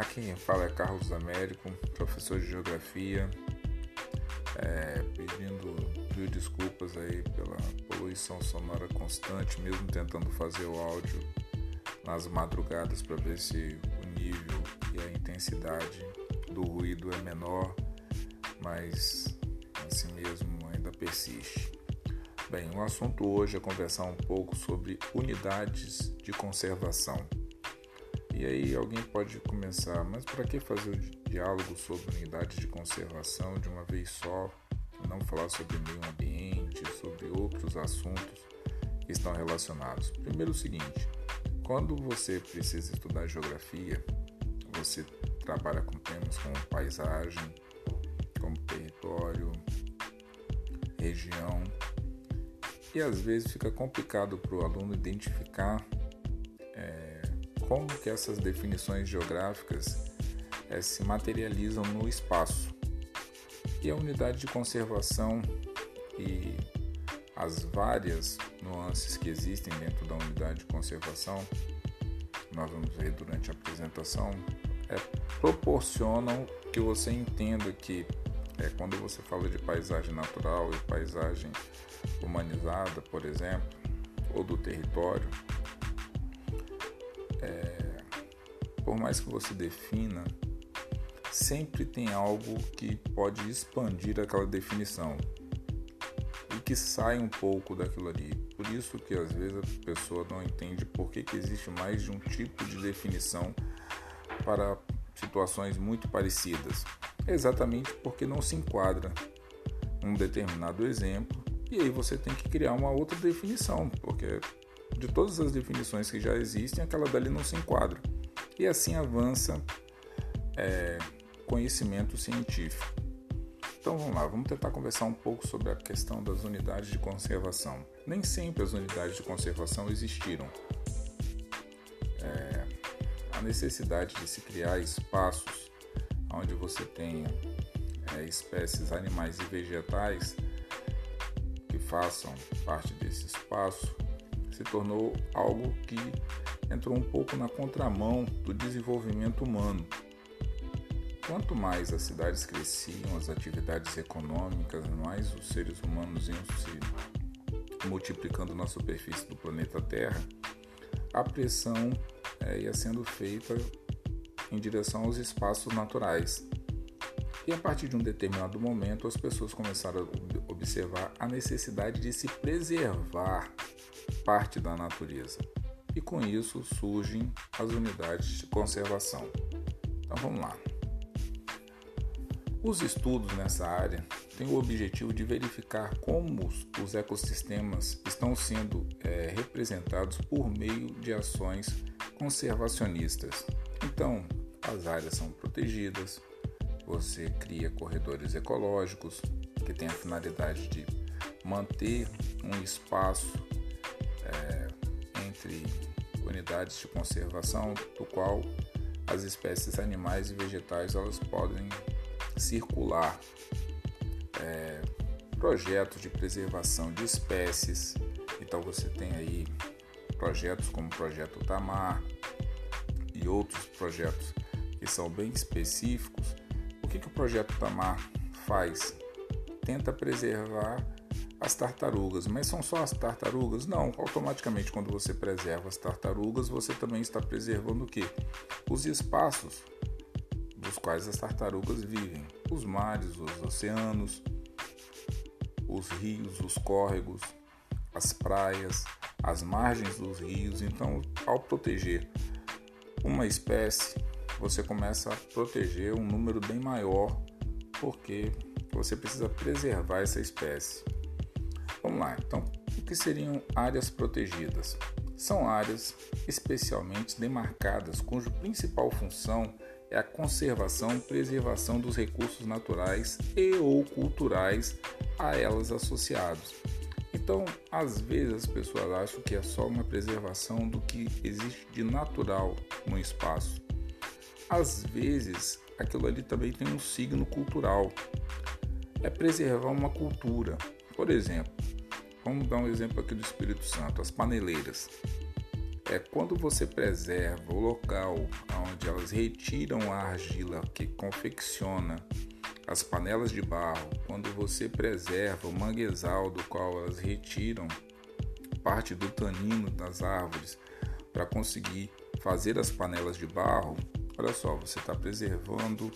Aqui quem fala é Carlos Américo, professor de Geografia, é, pedindo mil desculpas aí pela poluição sonora constante, mesmo tentando fazer o áudio nas madrugadas para ver se o nível e a intensidade do ruído é menor, mas assim mesmo ainda persiste. Bem, o assunto hoje é conversar um pouco sobre unidades de conservação. E aí alguém pode começar, mas para que fazer o diálogo sobre unidades de conservação de uma vez só? Não falar sobre meio ambiente, sobre outros assuntos que estão relacionados. Primeiro o seguinte, quando você precisa estudar geografia, você trabalha com temas como paisagem, como território, região, e às vezes fica complicado para o aluno identificar como que essas definições geográficas é, se materializam no espaço. E a unidade de conservação e as várias nuances que existem dentro da unidade de conservação, nós vamos ver durante a apresentação, é, proporcionam que você entenda que é, quando você fala de paisagem natural e paisagem humanizada, por exemplo, ou do território, por mais que você defina, sempre tem algo que pode expandir aquela definição e que sai um pouco daquilo ali. Por isso que às vezes a pessoa não entende por que, que existe mais de um tipo de definição para situações muito parecidas. Exatamente porque não se enquadra um determinado exemplo e aí você tem que criar uma outra definição, porque de todas as definições que já existem, aquela dali não se enquadra. E assim avança é, conhecimento científico. Então vamos lá, vamos tentar conversar um pouco sobre a questão das unidades de conservação. Nem sempre as unidades de conservação existiram. É, a necessidade de se criar espaços onde você tenha é, espécies animais e vegetais que façam parte desse espaço se tornou algo que entrou um pouco na contramão do desenvolvimento humano. Quanto mais as cidades cresciam, as atividades econômicas, mais os seres humanos iam se multiplicando na superfície do planeta Terra, a pressão é, ia sendo feita em direção aos espaços naturais. E a partir de um determinado momento, as pessoas começaram a observar a necessidade de se preservar parte da natureza. E com isso surgem as unidades de conservação. Então vamos lá. Os estudos nessa área têm o objetivo de verificar como os ecossistemas estão sendo é, representados por meio de ações conservacionistas. Então, as áreas são protegidas, você cria corredores ecológicos que têm a finalidade de manter um espaço de conservação do qual as espécies animais e vegetais elas podem circular. É, projetos de preservação de espécies, então você tem aí projetos como o Projeto Tamar e outros projetos que são bem específicos. O que, que o Projeto Tamar faz? Tenta preservar as tartarugas, mas são só as tartarugas? Não, automaticamente quando você preserva as tartarugas, você também está preservando o que? Os espaços dos quais as tartarugas vivem, os mares, os oceanos, os rios, os córregos, as praias, as margens dos rios. Então, ao proteger uma espécie, você começa a proteger um número bem maior, porque você precisa preservar essa espécie. Vamos lá, então, o que seriam áreas protegidas? São áreas especialmente demarcadas, cuja principal função é a conservação e preservação dos recursos naturais e ou culturais a elas associados. Então, às vezes as pessoas acham que é só uma preservação do que existe de natural no espaço. Às vezes, aquilo ali também tem um signo cultural. É preservar uma cultura. Por exemplo, vamos dar um exemplo aqui do Espírito Santo, as paneleiras. é quando você preserva o local onde elas retiram a argila que confecciona as panelas de barro, quando você preserva o manguezal do qual elas retiram parte do tanino das árvores para conseguir fazer as panelas de barro, olha só, você está preservando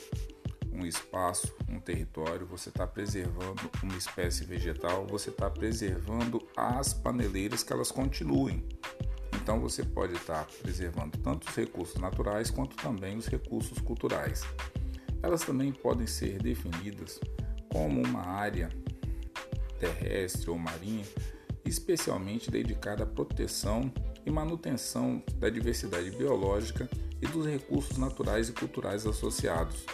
um espaço, um território, você está preservando uma espécie vegetal, você está preservando as paneleiras que elas continuem. Então você pode estar tá preservando tanto os recursos naturais quanto também os recursos culturais. Elas também podem ser definidas como uma área terrestre ou marinha especialmente dedicada à proteção e manutenção da diversidade biológica e dos recursos naturais e culturais associados,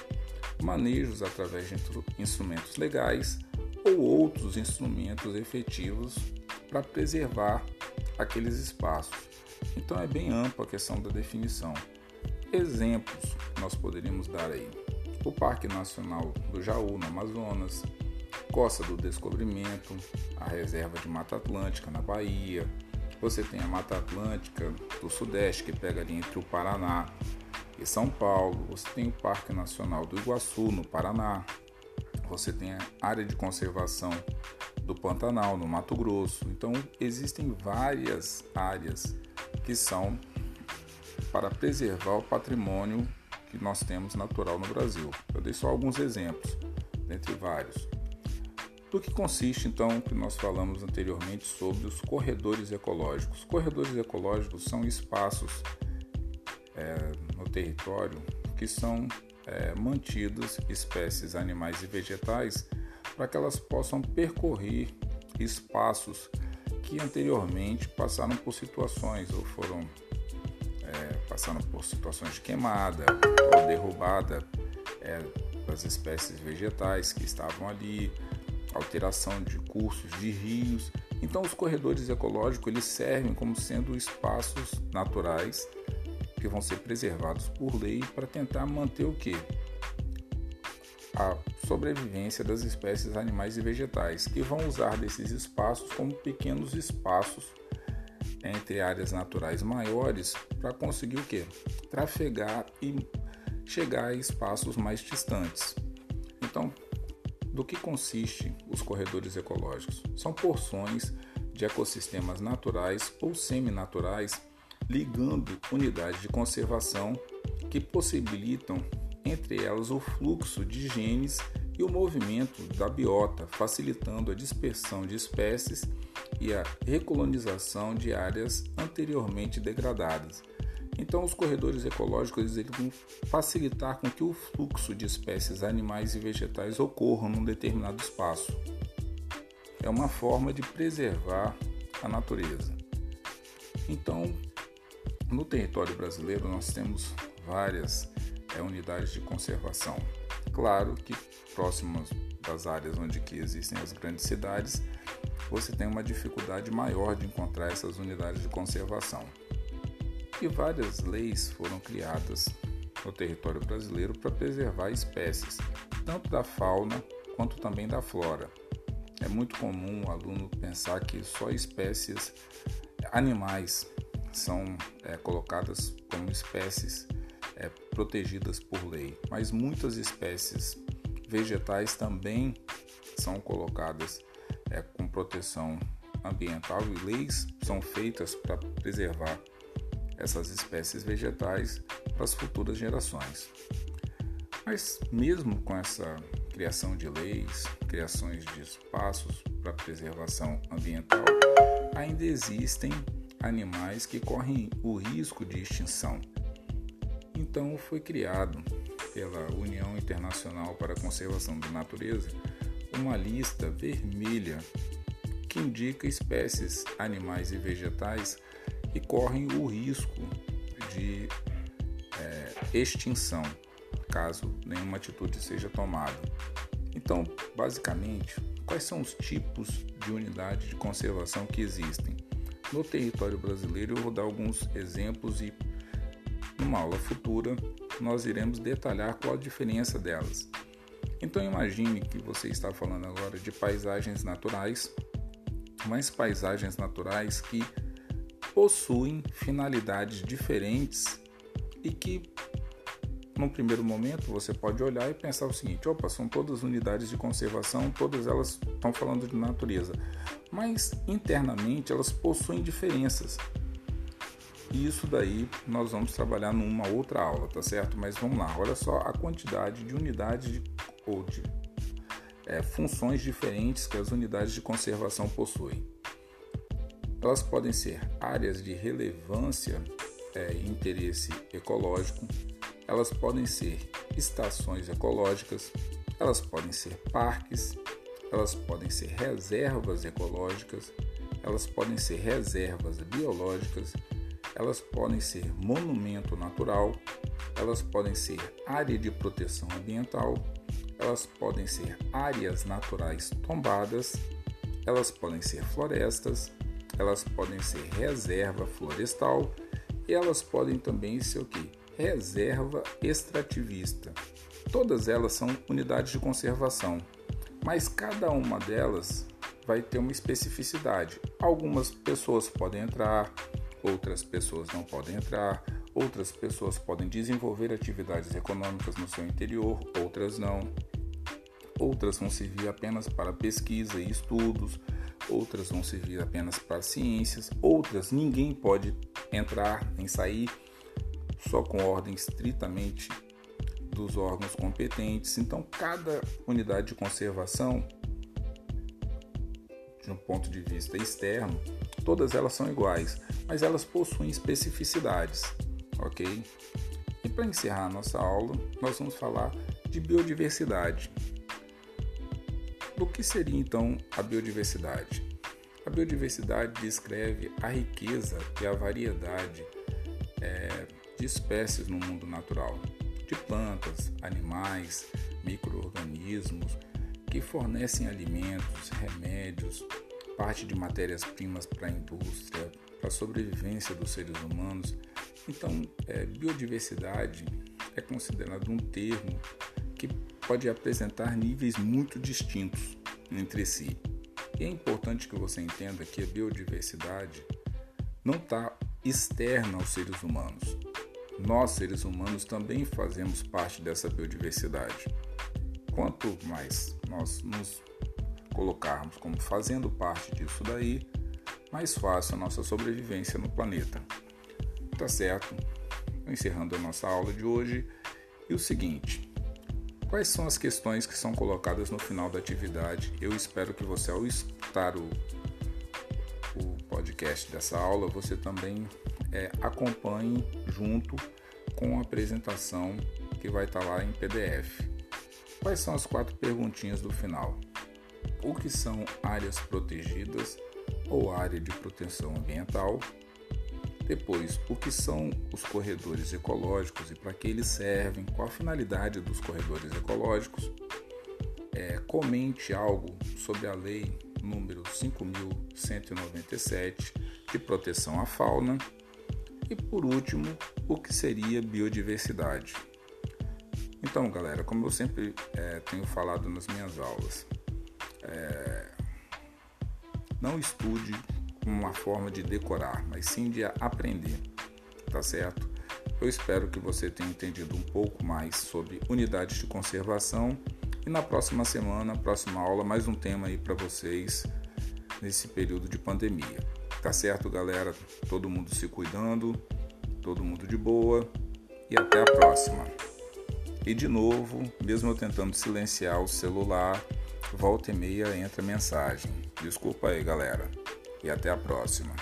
manejos através de instrumentos legais ou outros instrumentos efetivos para preservar aqueles espaços. Então é bem ampla a questão da definição. Exemplos nós poderíamos dar aí o Parque Nacional do Jaú, no Amazonas, Costa do Descobrimento, a Reserva de Mata Atlântica na Bahia. Você tem a Mata Atlântica do Sudeste, que pega ali entre o Paraná e São Paulo. Você tem o Parque Nacional do Iguaçu, no Paraná. Você tem a área de conservação do Pantanal, no Mato Grosso. Então, existem várias áreas que são para preservar o patrimônio que nós temos natural no Brasil. Eu dei só alguns exemplos, dentre vários. Do que consiste então que nós falamos anteriormente sobre os corredores ecológicos? Corredores ecológicos são espaços é, no território que são é, mantidas espécies animais e vegetais para que elas possam percorrer espaços que anteriormente passaram por situações ou foram é, passaram por situações de queimada ou derrubada é, das espécies vegetais que estavam ali, alteração de cursos de rios. Então, os corredores ecológicos eles servem como sendo espaços naturais que vão ser preservados por lei para tentar manter o que a sobrevivência das espécies animais e vegetais, que vão usar desses espaços como pequenos espaços entre áreas naturais maiores para conseguir o que? Trafegar e chegar a espaços mais distantes. Então, do que consiste os corredores ecológicos? São porções de ecossistemas naturais ou seminaturais ligando unidades de conservação que possibilitam, entre elas, o fluxo de genes e o movimento da biota, facilitando a dispersão de espécies e a recolonização de áreas anteriormente degradadas. Então, os corredores ecológicos eles vão facilitar com que o fluxo de espécies animais e vegetais ocorra num determinado espaço. É uma forma de preservar a natureza. Então, no território brasileiro, nós temos várias é, unidades de conservação. Claro que próximas das áreas onde que existem as grandes cidades, você tem uma dificuldade maior de encontrar essas unidades de conservação. E várias leis foram criadas no território brasileiro para preservar espécies, tanto da fauna quanto também da flora. É muito comum o aluno pensar que só espécies animais são é, colocadas como espécies é, protegidas por lei, mas muitas espécies vegetais também são colocadas é, com proteção ambiental e leis são feitas para preservar essas espécies vegetais para as futuras gerações. Mas mesmo com essa criação de leis, criações de espaços para preservação ambiental, ainda existem animais que correm o risco de extinção. Então foi criado pela União Internacional para a Conservação da Natureza uma lista vermelha que indica espécies animais e vegetais que correm o risco de é, extinção caso nenhuma atitude seja tomada. Então, basicamente, quais são os tipos de unidade de conservação que existem? No território brasileiro, eu vou dar alguns exemplos e numa aula futura nós iremos detalhar qual a diferença delas. Então imagine que você está falando agora de paisagens naturais, mas paisagens naturais que possuem finalidades diferentes e que, num primeiro momento, você pode olhar e pensar o seguinte: opa, são todas unidades de conservação, todas elas estão falando de natureza, mas internamente elas possuem diferenças. E isso daí nós vamos trabalhar numa outra aula, tá certo? Mas vamos lá, olha só a quantidade de unidades de, ou de é, funções diferentes que as unidades de conservação possuem. Elas podem ser áreas de relevância é, e interesse ecológico, elas podem ser estações ecológicas, elas podem ser parques, elas podem ser reservas ecológicas, elas podem ser reservas biológicas elas podem ser monumento natural, elas podem ser área de proteção ambiental, elas podem ser áreas naturais tombadas, elas podem ser florestas, elas podem ser reserva florestal e elas podem também ser o que? Reserva extrativista. Todas elas são unidades de conservação, mas cada uma delas vai ter uma especificidade. Algumas pessoas podem entrar, outras pessoas não podem entrar, outras pessoas podem desenvolver atividades econômicas no seu interior, outras não. Outras vão servir apenas para pesquisa e estudos, outras vão servir apenas para ciências, outras ninguém pode entrar nem sair, só com ordem estritamente dos órgãos competentes. Então, cada unidade de conservação, de um ponto de vista externo, todas elas são iguais mas elas possuem especificidades, ok? E para encerrar a nossa aula, nós vamos falar de biodiversidade. Do que seria então a biodiversidade? A biodiversidade descreve a riqueza e a variedade é, de espécies no mundo natural, de plantas, animais, micro-organismos que fornecem alimentos, remédios, parte de matérias-primas para a indústria, para a sobrevivência dos seres humanos. Então, é, biodiversidade é considerado um termo que pode apresentar níveis muito distintos entre si. E é importante que você entenda que a biodiversidade não está externa aos seres humanos. Nós, seres humanos, também fazemos parte dessa biodiversidade. Quanto mais nós nos colocarmos como fazendo parte disso daí, mais fácil a nossa sobrevivência no planeta. Tá certo? Encerrando a nossa aula de hoje, e o seguinte: quais são as questões que são colocadas no final da atividade? Eu espero que você, ao escutar o, o podcast dessa aula, você também é, acompanhe junto com a apresentação que vai estar lá em PDF. Quais são as quatro perguntinhas do final? O que são áreas protegidas? ou área de proteção ambiental. Depois, o que são os corredores ecológicos e para que eles servem, qual a finalidade dos corredores ecológicos. É, comente algo sobre a lei número 5197 de proteção à fauna. E por último, o que seria biodiversidade. Então, galera, como eu sempre é, tenho falado nas minhas aulas, é, não estude uma forma de decorar, mas sim de aprender, tá certo? Eu espero que você tenha entendido um pouco mais sobre unidades de conservação e na próxima semana, próxima aula, mais um tema aí para vocês nesse período de pandemia. Tá certo, galera? Todo mundo se cuidando, todo mundo de boa e até a próxima. E de novo, mesmo eu tentando silenciar o celular, volta e meia entra mensagem. Desculpa aí, galera. E até a próxima.